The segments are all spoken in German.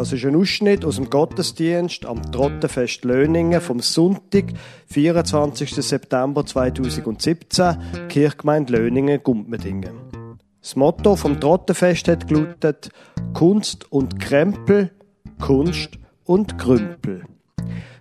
Das ist ein Ausschnitt aus dem Gottesdienst am Trottenfest Löningen vom Sonntag, 24. September 2017, Kirchgemeinde Löningen, Gumpmedingen. Das Motto vom Trottenfest hat gelautet Kunst und Krempel, Kunst und Krümpel.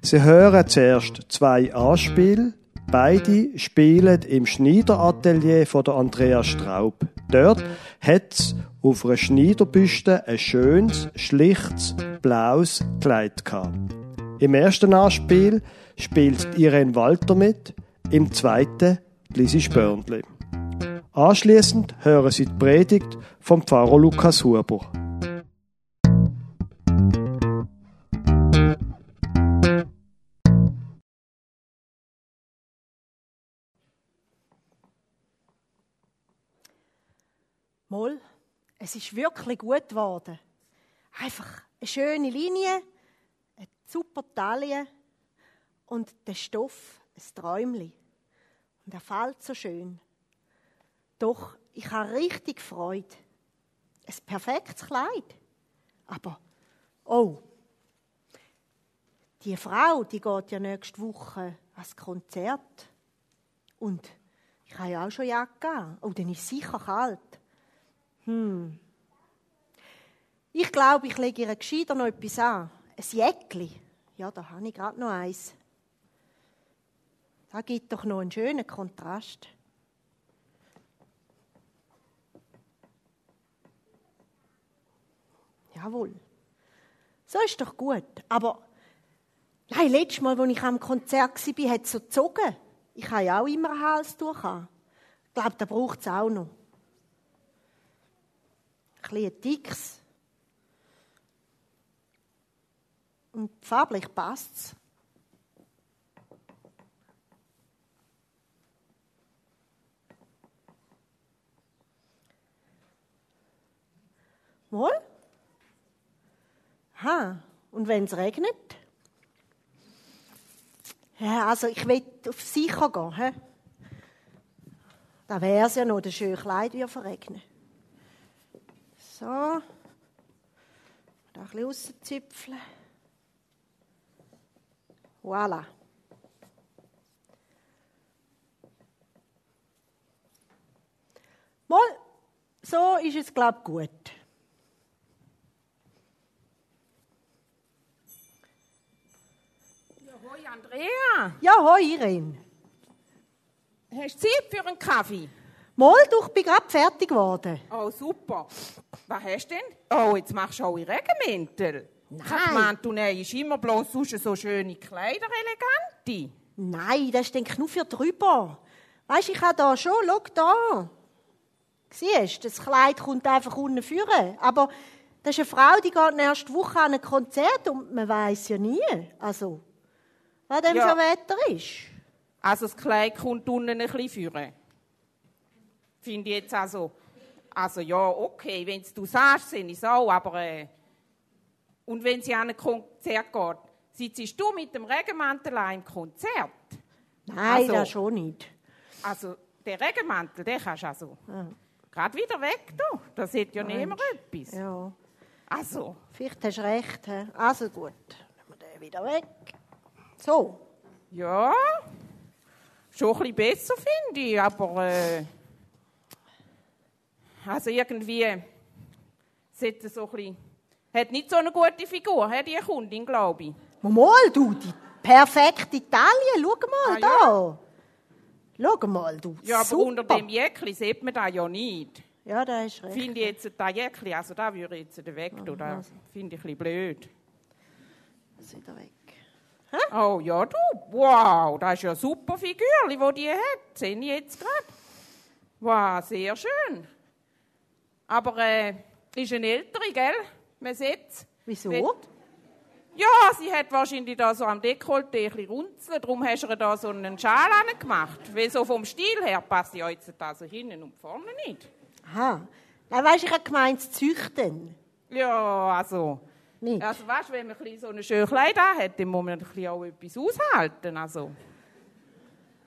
Sie hören zuerst zwei Anspiele. Beide spielen im Schneideratelier von der Andrea Straub. Dort hat es auf einer Schneiderbüste ein schönes, schlichtes, blaues Kleid gehabt. Im ersten Anspiel spielt Irene Walter mit, im zweiten Lisi Spörndli. Anschließend hören Sie die Predigt vom Pfarrer Lukas Huber. Es ist wirklich gut geworden. Einfach eine schöne Linie, eine super Taille und der Stoff, ein Träumli. Und er fällt so schön. Doch ich habe richtig Freude. Ein perfektes Kleid. Aber, oh, die Frau, die geht ja nächste Woche ans Konzert. Und ich habe ja auch schon Jacke an. Oh, dann ist es sicher kalt. Hm. Ich glaube, ich lege ihr gescheiter noch etwas an. Ein Jäckli. Ja, da habe ich gerade noch eins. Da gibt doch noch einen schönen Kontrast. Jawohl. So ist doch gut. Aber nein, letztes Mal, als ich am Konzert war, hat es so gezogen. Ich habe ja auch immer ein Halstuch Ich glaube, da braucht es auch noch. Ein bisschen dickes. Und farblich passt es. Wohl? Ha, und wenn es regnet? Ja, also ich will auf sicher gehen. He? Da wäre es ja noch, das schöne Kleid würde verregnen. So. Da ein bisschen rauszupfeln. Voilà. Mal, so ist es, glaube ich, gut. Ja, hoi Andrea. Ja, hoi Irene. Hast du Zeit für einen Kaffee? Mal, du, ich bin gerade fertig geworden. Oh, super. Was hast du denn? Oh, jetzt machst du auch Regenmäntel. Nein. Ich gemeint, du nähst immer bloß sonst so schöne Kleider, elegante. Nein, das ist denke ich nur für drüber. Weißt, ich habe da schon, schau da. Siehst, das Kleid kommt einfach unten führen. Aber das ist eine Frau, die geht nächste Woche an ein Konzert und man weiß ja nie. Also, was dem Ja. für Wetter ist. Also das Kleid kommt unten ein bisschen führen. Finde ich jetzt also, also ja, okay, wenn du sagst, sind ich auch, aber äh, und wenn sie an ein Konzert geht, sitzt du mit dem Regenmantel auch im Konzert? Nein, Also. das schon nicht. Also der Regenmantel, den kannst du also gerade wieder weg, du. Da sieht ja niemand etwas. Ja, Also, vielleicht hast du recht. he? Also gut, nehmen wir den wieder weg. So. ja, schon ein bisschen besser finde ich, aber äh, also irgendwie sollte so ein bisschen, hat nicht so eine gute Figur, hat die Kundin, glaube ich. Mal, du, die perfekte Italien. Schau mal Ah, da. Schau mal, du. Ja, aber Super. unter dem Jäckli sieht man das ja nicht. Ja, da du recht. Finde ich jetzt das Jäckli, also da würde ich jetzt weg tun, das finde ich ein bisschen blöd. Das wieder weg. Oh ja, du, wow, das ist ja eine super Figur, die die hat. Sehe ich jetzt gerade. Wow, sehr schön. Aber äh, ist eine ältere, gell? Man sieht es. Wieso? Ja, sie hat wahrscheinlich da so am Dekolleté ein bisschen runzeln, darum hast du ihr da so einen Schal gemacht. Weil so vom Stil her passt ja jetzt also hinten und vorne nicht. Aha. Nein, weißt du, ich habe gemeint, zu züchten. Ja, also. Nicht? Also weißt, wenn man ein so ein schönes Kleid hat, dann muss man ein bisschen auch etwas aushalten. Also.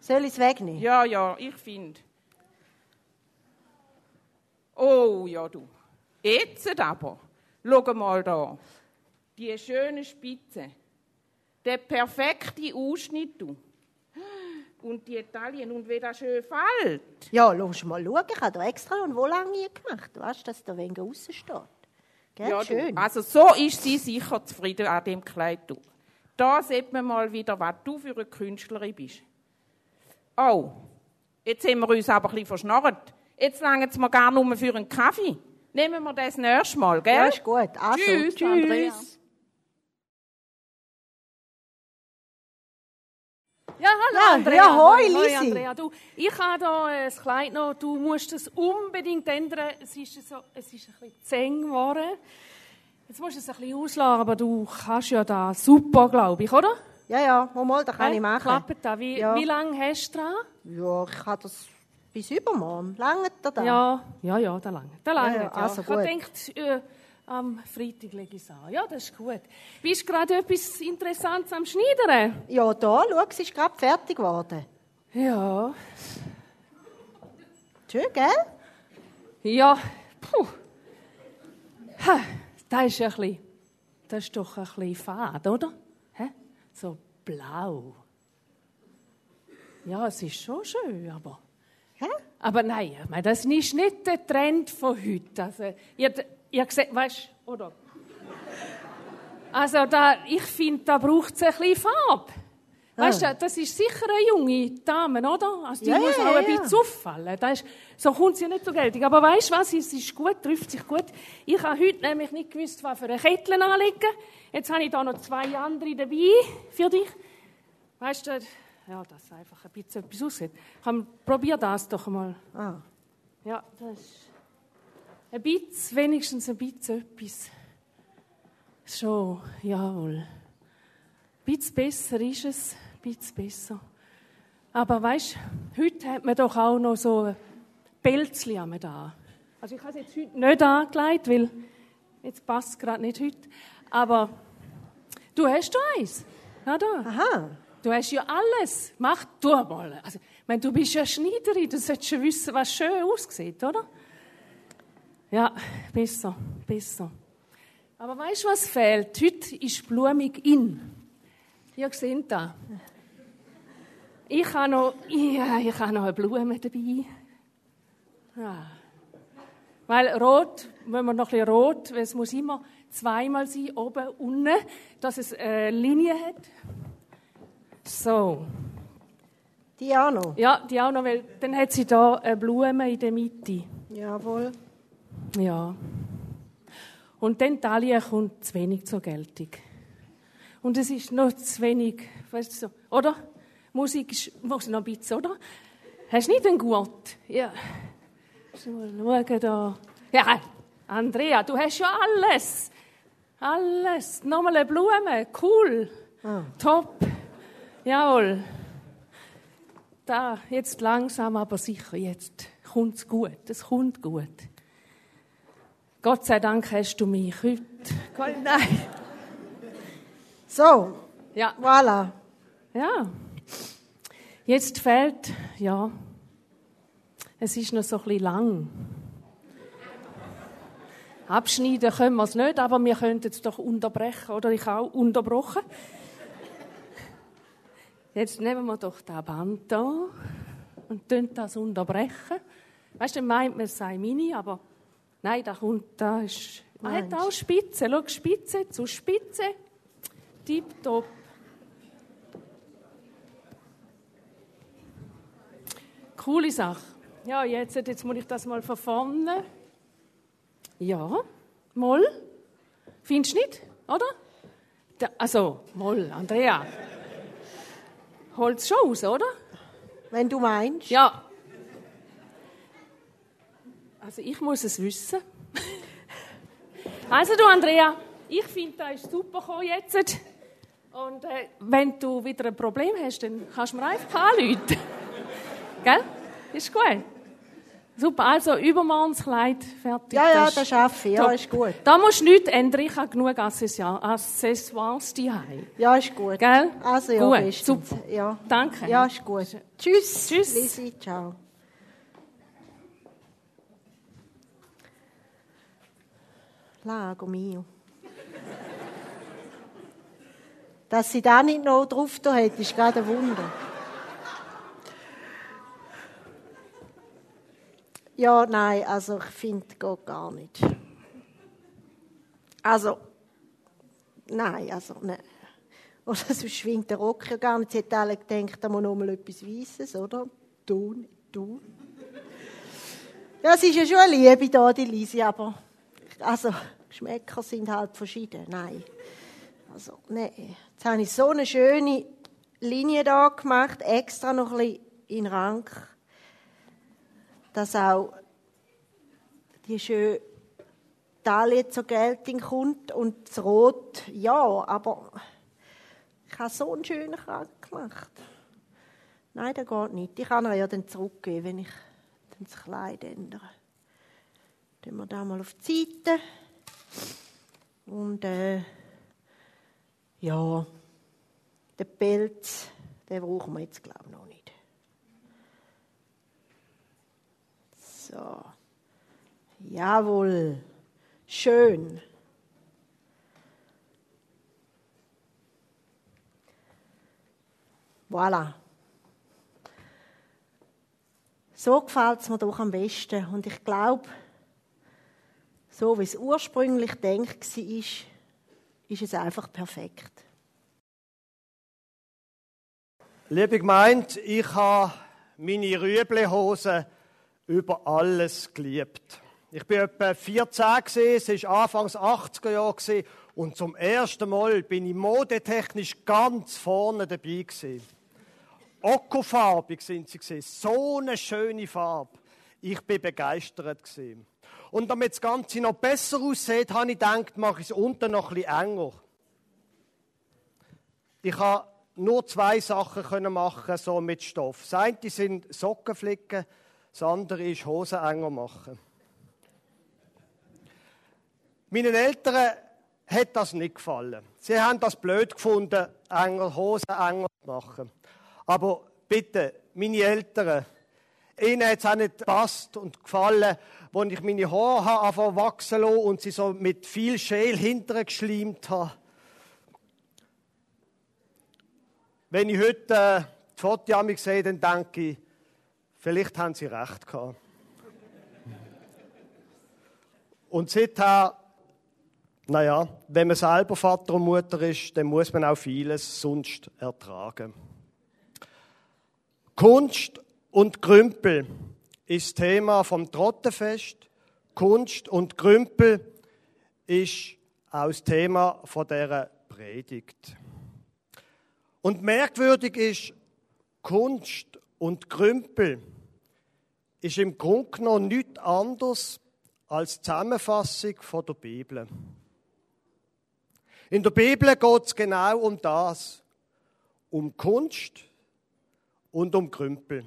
Soll ich es wegnehmen? Ja, ja, ich finde. Oh, ja, du. Jetzt aber. Schau mal da. die schöne Spitze, der perfekte Ausschnitt. Du. Und die Taillen, und wie das schön fällt. Ja, lass mal schauen. Ich habe da extra noch eine Wollhange gemacht. Du weißt, dass da weniger außen steht. Gell? Ja, du. Schön. Also so ist sie sicher zufrieden an dem Kleid. Du. Da sieht man mal wieder, was du für eine Künstlerin bist. Oh, jetzt haben wir uns aber ein bisschen verschnorrt. Jetzt langen mir gar nur für einen Kaffee. Nehmen wir das nächste Mal, gell? Ja, ist gut. Also, Tschüss, tschüss. Andrea. Ja, hallo Ja, Andrea. ja, hoi, Hoi, Lisi. Andrea. Du, ich habe hier ein Kleid noch, du musst es unbedingt ändern. Es ist, so, es ist ein bisschen zu eng geworden. Jetzt musst du es ein bisschen auslassen, aber du kannst ja da super, glaube ich, oder? Ja, ja, mal, mal, das kann Hä? ich machen. Klappt das? Wie, Ja. wie lange hast du dran? Ja, ich habe das bis übermorgen. Lange da da? Ja, ja, ja, da lange. Da lange. ja, Ja, also ich gut. gedacht, äh, am Freitag lege ich es an. Ja, das ist gut. Bist du gerade etwas Interessantes am Schneidern? Ja, da, schau, es ist gerade fertig geworden. Ja. Schön, gell? Ja, puh. Ha, das ist ein bisschen, das ist doch ein bisschen fad, oder? Hä? So blau. Ja, es ist schon schön, aber... Hä? Aber nein, ich meine, das ist nicht der Trend von heute. Also, ihr, ihr seht, weißt oder? Also, da, ich finde, da braucht es ein bisschen Farbe. Weißt du, das ist sicher eine junge Dame, oder? Also, die Ja, muss auch ja, ein ja. bisschen auffallen. Das ist, so kommt sie ja nicht so geltig. Aber weißt du was? Es ist gut, trifft sich gut. Ich habe heute nämlich nicht gewusst, was für eine Kette anlegen. Jetzt habe ich da noch zwei andere dabei für dich. Weißt du, ja, dass einfach ein bisschen etwas aussieht. Komm, probier das doch mal. Ah. Ja, das ist ein bisschen, wenigstens ein bisschen etwas. Schon, jawohl. Ein bisschen besser ist es, ein bisschen besser. Aber weißt du, heute hat man doch auch noch so ein Pelzli an da. Also ich habe es jetzt heute nicht angelegt, weil jetzt passt es gerade nicht heute. Aber du hast doch eins. Ja, da. Aha. Du hast ja alles. Mach du mal. Also, ich du bist ja Schneiderin, du solltest schon wissen, was schön aussieht, oder? Ja, besser, besser. Aber weißt du, was fehlt? Heute ist blumig in. Ihr seht das. Ich habe noch, ja, ich habe noch eine Blume dabei. Ja. Weil rot, wenn man noch ein bisschen rot, weil es muss immer zweimal sein, oben, unten, dass es eine Linie hat. So. Die auch noch? Ja, die auch noch, weil dann hat sie da eine Blume in der Mitte. Jawohl. Ja. Und dann Taille kommt zu wenig zur Geltung. Und es ist noch zu wenig, weißt du so, oder? Musik ist, muss noch ein bisschen, oder? Hast du nicht einen Gurt? Ja. Mal schauen da. Ja, Andrea, du hast ja alles. Alles. Nochmal eine Blume. Cool. Top. Jawohl. Da, jetzt langsam, aber sicher, jetzt kommt es gut. Es kommt gut. Gott sei Dank hast du mich heute. Nein. So, Ja. voilà. Ja. Jetzt fehlt, ja, es ist noch so ein bisschen lang. Abschneiden können wir es nicht, aber wir könnten es doch unterbrechen, oder ich auch unterbrochen. Jetzt nehmen wir doch das Band da und tun das unterbrechen. Weißt du, meint man, es sei mini, aber nein, da kommt, da ist, man hat auch Spitze, schau, Spitze zu Spitze, tipptopp. Coole Sache. Ja, jetzt, jetzt muss ich das mal von vorne. Ja, Moll. Findest du nicht, oder? Da, also, Moll, Andrea. Holt es schon aus, oder? Wenn du meinst. Ja. Also, ich muss es wissen. also, du, Andrea, ich finde, das ist super gekommen jetzt. Und äh, wenn du wieder ein Problem hast, dann kannst du mir einfach anrufen. Gell? Ist gut. Super, also übermorgen das Kleid fertig. Ja, ja, das schaffe ich. Ja, top. ist gut. Da musst du nichts ändern, ich habe genug Accessoires Accessoires daheim. Ja, ist gut. Gell? Also, ja, Gut, bestens. super. Ja. Danke. Ja, ist gut. Tschüss. Tschüss. Lisi, ciao. Lago mio. Dass sie da nicht noch drauf da hat, ist gerade ein Wunder. Ja, nein, also ich finde, geht gar nicht. Also, nein, also, nein. Oder so schwingt der Rock ja gar nicht. Sie hat alle gedacht, da muss noch mal etwas Weisses, oder? Du, du. Ja, es ist ja schon eine Liebe da, die Lisi, aber, also, Geschmäcker sind halt verschieden. Nein. Also, nein. Jetzt habe ich so eine schöne Linie da gemacht, extra noch ein bisschen in Rang, dass auch die schöne Taille zur Geltung kommt und das Rot, ja, aber ich habe so einen schönen Kragen gemacht. Nein, das geht nicht. Ich kann er ja dann zurückgeben, wenn ich das Kleid ändere. Dann wir da mal auf die Seite. Und äh, ja, den Pelz, den brauchen wir jetzt, glaube ich, noch nicht. So. Jawohl. Schön. Voilà. So gefällt es mir doch am besten. Und ich glaube, so wie es ursprünglich denkt war, ist, es einfach perfekt. Liebe Gemeinde, ich habe meine Rüeblehose über alles geliebt. Ich bin etwa 14 es war Anfangs 80er Jahre und zum ersten Mal bin ich modetechnisch ganz vorne dabei gewesen. Okofarbig sind sie so eine schöne Farbe. Ich bin begeistert gewesen. Und damit das Ganze noch besser aussieht, habe ich gedacht, mache ich es unten noch ein bisschen enger. Ich habe nur zwei Sachen machen so mit Stoff. Das eine sind Sockenflicken, das andere ist Hosen enger machen. Meinen Eltern hat das nicht gefallen. Sie haben das blöd gefunden, enger Hosen enger zu machen. Aber bitte, meine Eltern, ihnen hat es auch nicht gepasst und gefallen, als ich meine Haare anfangen wachsen lassen und sie so mit viel Schäl hinterher geschleimt habe. Wenn ich heute äh, die Fotos sehe, dann denke ich, vielleicht haben sie recht gehabt. Und seither, naja, wenn man selber Vater und Mutter ist, dann muss man auch vieles sonst ertragen. Kunst und Krümpel ist Thema vom Trottenfest. Kunst und Krümpel ist auch das Thema von dieser Predigt. Und merkwürdig ist, Kunst und Krümpel ist im Grunde genommen nichts anderes als Zusammenfassung der Bibel. In der Bibel geht es genau um das, um Kunst und um Krümpel.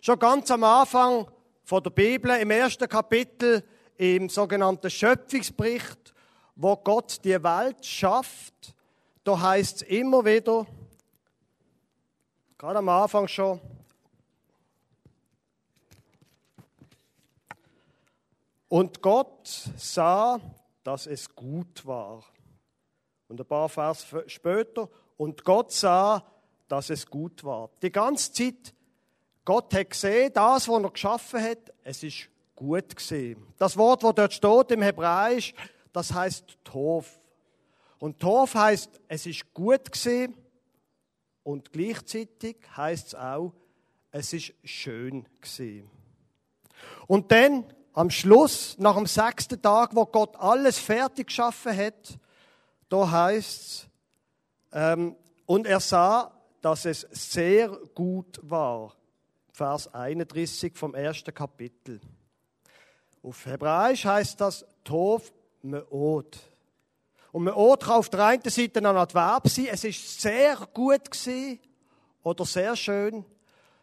Schon ganz am Anfang von der Bibel, im ersten Kapitel, im sogenannten Schöpfungsbericht, wo Gott die Welt schafft, da heißt es immer wieder, gerade am Anfang schon, und Gott sah, dass es gut war. Und ein paar Vers später, und Gott sah, dass es gut war. Die ganze Zeit, Gott hat gesehen, das, was er geschaffen hat, es ist gut gesehen. Das Wort, das dort steht im Hebräisch, das heißt Tov. Und Tov heißt, es ist gut gesehen und gleichzeitig heißt es auch, es ist schön gesehen. Und dann am Schluss, nach dem sechsten Tag, wo Gott alles fertig geschaffen hat, da heißt es, ähm, und er sah, dass es sehr gut war. Vers 31 vom ersten Kapitel. Auf Hebräisch heißt das Tov Meod. Und Meod kann auf der einen Seite ein Adverb sein, es ist sehr gut gewesen oder sehr schön.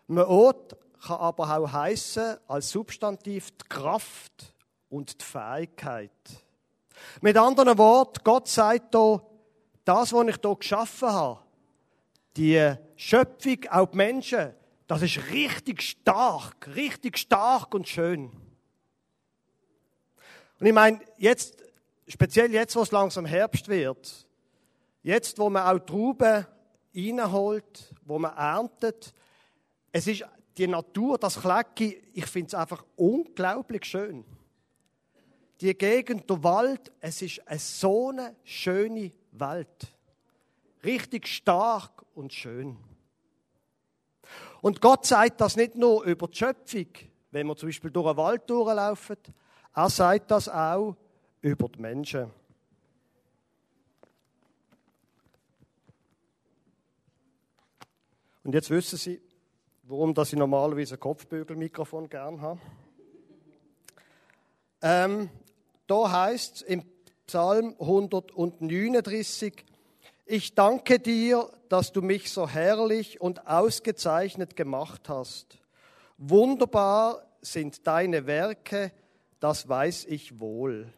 Meod kann aber auch heißen als Substantiv die Kraft und die Fähigkeit. Mit anderen Worten, Gott sagt hier, das, was ich hier geschaffen habe, die Schöpfung, auch die Menschen, das ist richtig stark, richtig stark und schön. Und ich meine, jetzt, speziell jetzt, wo es langsam Herbst wird, Jetzt, wo man auch Trauben reinholt, wo man erntet, es ist die Natur, das Klecki, ich finde es einfach unglaublich schön. Die Gegend, der Wald, es ist eine so eine schöne Welt. Richtig stark und schön. Und Gott sagt das nicht nur über die Schöpfung, wenn wir zum Beispiel durch einen Wald durchlaufen, er sagt das auch über die Menschen. Und jetzt wissen Sie, warum dass ich normalerweise ein Kopfbügelmikrofon gern habe. Ähm, da heißt es im Psalm 139, ich danke dir, dass du mich so herrlich und ausgezeichnet gemacht hast. Wunderbar sind deine Werke, das weiß ich wohl.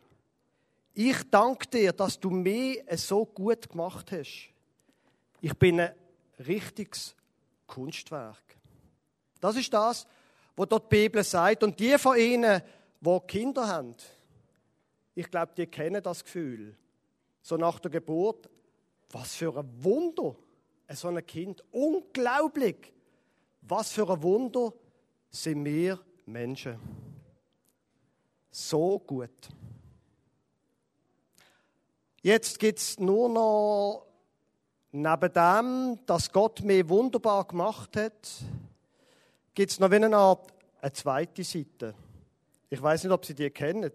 Ich danke dir, dass du mich so gut gemacht hast. Ich bin ein richtiges Kunstwerk. Das ist das, was dort die Bibel sagt. Und die von Ihnen, die Kinder haben, ich glaube, die kennen das Gefühl. So nach der Geburt, was für ein Wunder, so ein Kind. Unglaublich. Was für ein Wunder sind wir Menschen. So gut. Jetzt gibt es nur noch, neben dem, dass Gott mir wunderbar gemacht hat, gibt es noch wie eine Art eine zweite Seite. Ich weiß nicht, ob Sie die kennen.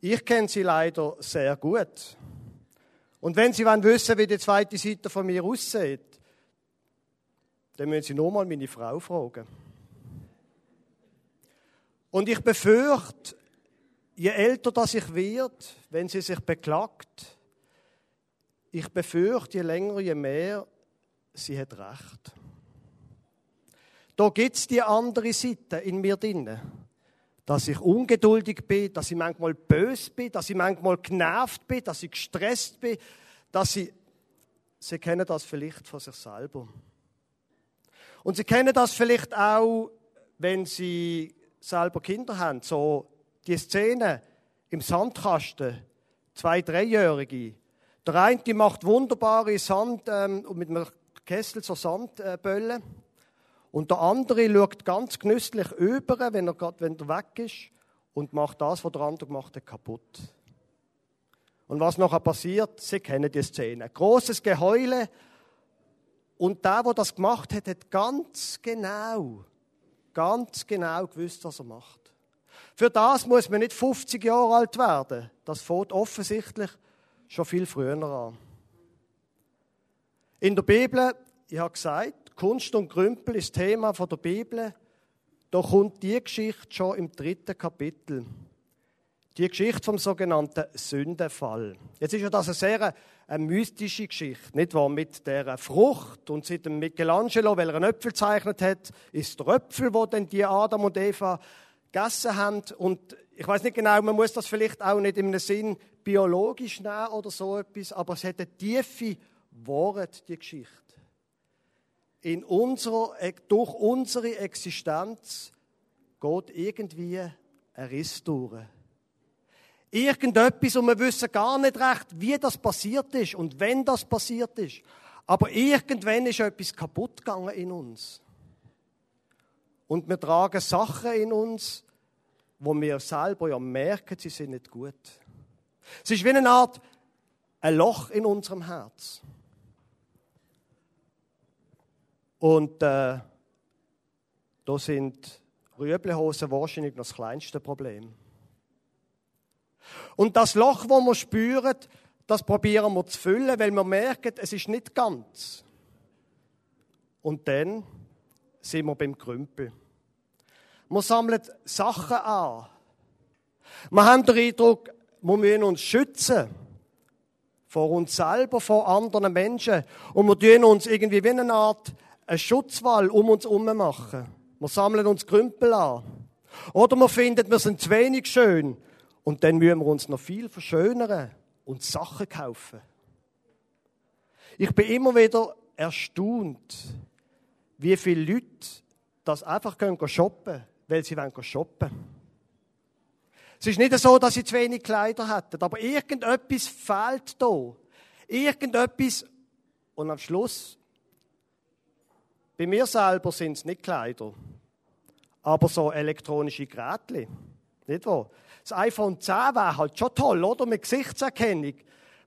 Ich kenne sie leider sehr gut. Und wenn Sie wollen wissen, wie die zweite Seite von mir aussieht, dann müssen Sie nur mal meine Frau fragen. Und ich befürchte, je älter das ich wird, wenn sie sich beklagt, ich befürchte, je länger, je mehr, sie hat recht. Da gibt es die andere Seite in mir drin. Dass ich ungeduldig bin, dass ich manchmal bös bin, dass ich manchmal genervt bin, dass ich gestresst bin, dass ich. Sie kennen das vielleicht von sich selber. Und Sie kennen das vielleicht auch, wenn Sie selber Kinder haben. So die Szene im Sandkasten, zwei Dreijährige. Der eine die macht wunderbare Sand ähm, mit einem Kessel so Sandböllen. Äh, und der andere schaut ganz genüsslich über, wenn er, grad, wenn er weg ist, und macht das, was der andere gemacht hat, kaputt. Und was nachher passiert, Sie kennen die Szene. Großes Geheule. Und der, der das gemacht hat, hat ganz genau, ganz genau gewusst, was er macht. Für das muss man nicht 50 Jahre alt werden. Das fängt offensichtlich schon viel früher an. In der Bibel, ich habe gesagt, Kunst und Krümpel ist Thema von der Bibel. Da kommt die Geschichte schon im dritten Kapitel. Die Geschichte vom sogenannten Sündenfall. Jetzt ist ja das eine sehr eine mystische Geschichte, nicht wahr? Mit der Frucht und seit dem Michelangelo, weil er einen Äpfel gezeichnet hat, ist der Äpfel, wo dann die Adam und Eva gegessen haben. Und ich weiß nicht genau, man muss das vielleicht auch nicht im Sinn biologisch nehmen oder so etwas, aber es hat eine tiefe Wahrheit, die Geschichte in unserer, durch unsere Existenz geht irgendwie ein Riss durch. Irgendetwas und wir wissen gar nicht recht, wie das passiert ist und wenn das passiert ist. Aber irgendwann ist etwas kaputt gegangen in uns. Und wir tragen Sachen in uns, wo wir selber ja merken, sie sind nicht gut. Es ist wie eine Art ein Loch in unserem Herz. Und äh, da sind Rüeblehosen wahrscheinlich noch das kleinste Problem. Und das Loch, wo wir spüren, das probieren wir zu füllen, weil wir merken, es ist nicht ganz. Und dann sind wir beim Krümpel. Wir sammeln Sachen an. Wir haben den Eindruck, wir müssen uns schützen. Vor uns selber, vor anderen Menschen. Und wir tun uns irgendwie wie eine Art einen Schutzwall um uns herum machen. Wir sammeln uns Krümpel an. Oder wir finden, wir sind zu wenig schön. Und dann müssen wir uns noch viel verschönern und Sachen kaufen. Ich bin immer wieder erstaunt, wie viele Leute das einfach shoppen können, weil sie shoppen wollen. Es ist nicht so, dass sie zu wenig Kleider hätten, aber irgendetwas fehlt da. Irgendetwas und am Schluss, bei mir selber sind es nicht Kleider, aber so elektronische Geräte. Nicht wahr? Das iPhone 10 wäre halt schon toll, oder? Mit Gesichtserkennung.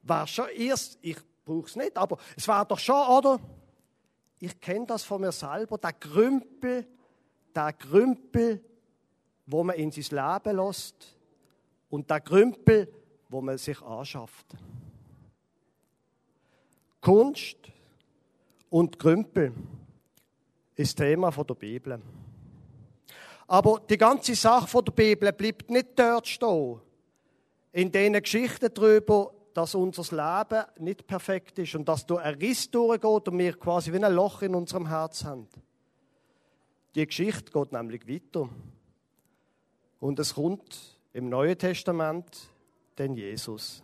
Wäre schon erst, ich brauche es nicht, aber es wäre doch schon, oder? Ich kenne das von mir selber, der Grümpel, der Grümpel, wo man in sein Leben lässt und der Grümpel, wo man sich anschafft. Kunst und Grümpel ist Thema der Bibel. Aber die ganze Sache der Bibel bleibt nicht dort stehen. In diesen Geschichten darüber, dass unser Leben nicht perfekt ist und dass durch ein Riss durchgeht und wir quasi wie ein Loch in unserem Herz haben. Die Geschichte geht nämlich weiter. Und es kommt im Neuen Testament den Jesus.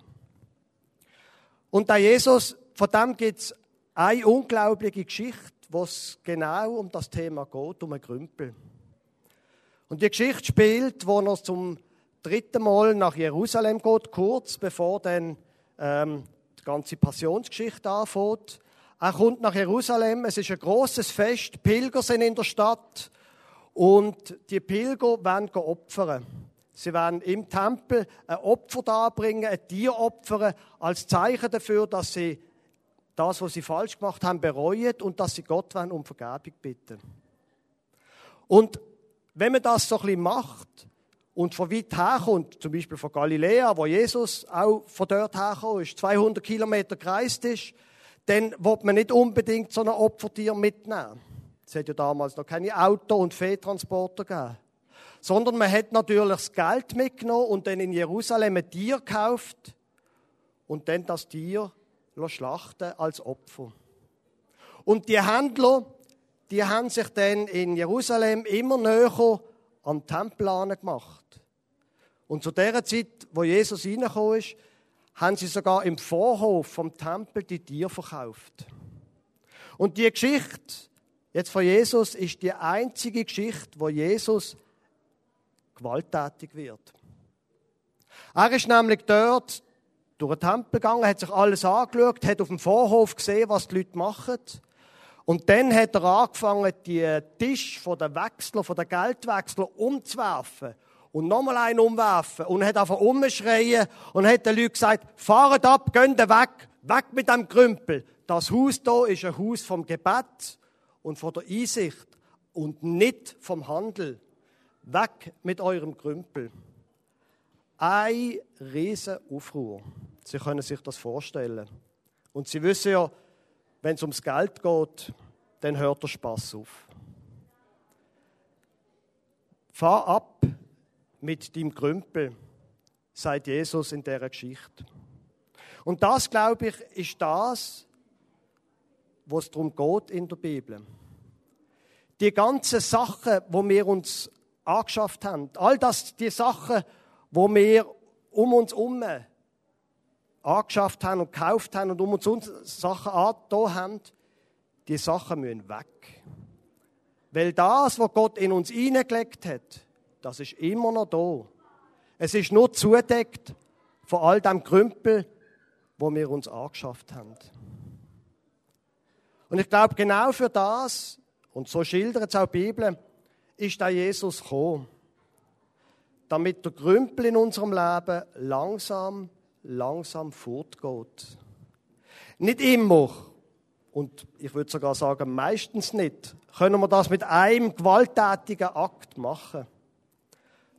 Und der Jesus, von dem gibt es eine unglaubliche Geschichte, wo es genau um das Thema geht, um einen Grümpel. Und die Geschichte spielt, wo er zum dritten Mal nach Jerusalem geht, kurz bevor dann ähm, die ganze Passionsgeschichte anfängt. Er kommt nach Jerusalem, es ist ein großes Fest, Pilger sind in der Stadt und die Pilger werden opfern. Sie werden im Tempel ein Opfer darbringen, ein Tier opfern, als Zeichen dafür, dass sie das, was sie falsch gemacht haben, bereuen und dass sie Gott um Vergebung bitten. Und wenn man das so ein bisschen macht und von weit her kommt, zum Beispiel von Galiläa, wo Jesus auch von dort hergekommen ist, 200 Kilometer gereist ist, dann wird man nicht unbedingt so ein Opfertier mitnehmen. Es hat ja damals noch keine Auto- und Viehtransporter gegeben. Sondern man hat natürlich das Geld mitgenommen und dann in Jerusalem ein Tier gekauft und dann das Tier schlachten als Opfer. Und die Händler, die haben sich dann in Jerusalem immer näher am Tempel gemacht. Und zu der Zeit, wo Jesus reingekommen ist, haben sie sogar im Vorhof vom Tempel die Tiere verkauft. Und die Geschichte jetzt von Jesus ist die einzige Geschichte, wo Jesus gewalttätig wird. Er ist nämlich dort durch den Tempel gegangen, hat sich alles angeschaut, hat auf dem Vorhof gesehen, was die Leute machen. Und dann hat er angefangen, die Tisch von den Wechsler, von den Geldwechsler umzuwerfen. Und nochmal einen umwerfen. Und hat einfach umschreien und hat den Leuten gesagt, fahrt ab, geht weg, weg mit dem Krümpel. Das Haus hier ist ein Haus vom Gebet und von der Einsicht und nicht vom Handel. Weg mit eurem Krümpel. Ein riesen Aufruhr. Sie können sich das vorstellen. Und Sie wissen ja, wenn es ums Geld geht, dann hört der Spaß auf. Fahr ab mit dem Krümpel, sagt Jesus in der Geschichte. Und das, glaube ich, ist das, was es darum geht in der Bibel. Die ganzen Sachen, wo wir uns angeschafft haben, all das, die Sachen, wo wir um uns herum angeschafft haben und gekauft haben und um uns Sachen angetan haben, die Sachen müssen weg. Weil das, was Gott in uns hineingelegt hat, das ist immer noch da. Es ist nur zudeckt von all dem Krümpel, wo wir uns angeschafft haben. Und ich glaube, genau für das, und so schildert es auch die Bibel, ist da Jesus gekommen. Damit der Krümpel in unserem Leben langsam langsam fortgeht. Nicht immer, und ich würde sogar sagen, meistens nicht, können wir das mit einem gewalttätigen Akt machen.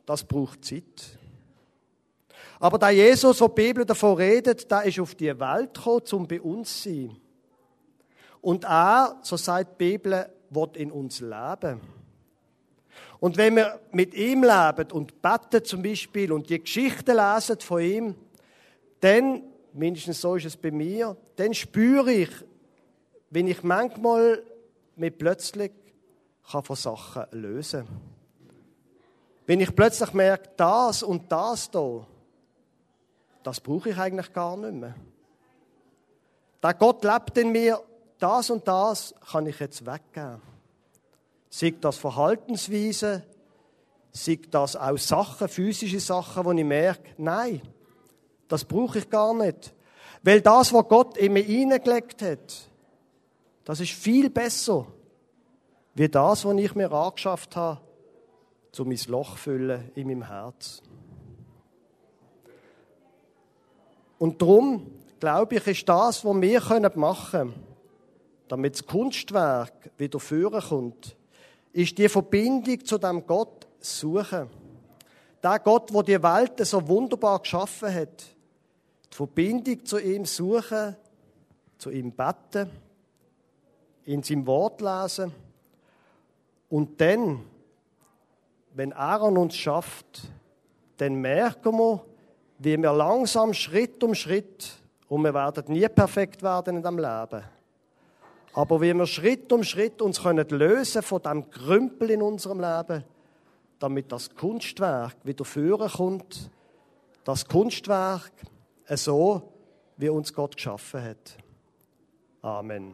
Das braucht Zeit. Aber der Jesus, die Bibel davon redet, der ist auf die Welt gekommen, um bei uns zu sein. Und er, so sagt die Bibel, wird in uns leben. Und wenn wir mit ihm leben und beten zum Beispiel und die Geschichten lesen von ihm, dann, mindestens so ist es bei mir, dann spüre ich, wenn ich manchmal mich plötzlich kann von Sachen lösen kann. Wenn ich plötzlich merke, das und das da, das brauche ich eigentlich gar nicht mehr. Der Gott lebt in mir, das und das kann ich jetzt weggeben. Sei das Verhaltensweise, sei das auch Sachen, physische Sachen, wo ich merke, nein, das brauche ich gar nicht. Weil das, was Gott in mir hineingelegt hat, das ist viel besser, wie das, was ich mir angeschafft habe, um mein Loch füllen in meinem Herz. Und darum, glaube ich, ist das, was wir machen können, damit das Kunstwerk wieder führen kommt, ist die Verbindung zu dem Gott suchen. Der Gott, der die Welt so wunderbar geschaffen hat. Die Verbindung zu ihm suchen, zu ihm beten, in seinem Wort lesen. Und dann, wenn er an uns schafft, dann merken wir, wie wir langsam Schritt um Schritt, und wir werden nie perfekt werden in diesem Leben, aber wie wir Schritt um Schritt uns können lösen von dem Krümpel in unserem Leben, damit das Kunstwerk wieder führen kommt, das Kunstwerk so, wie uns Gott geschaffen hat. Amen.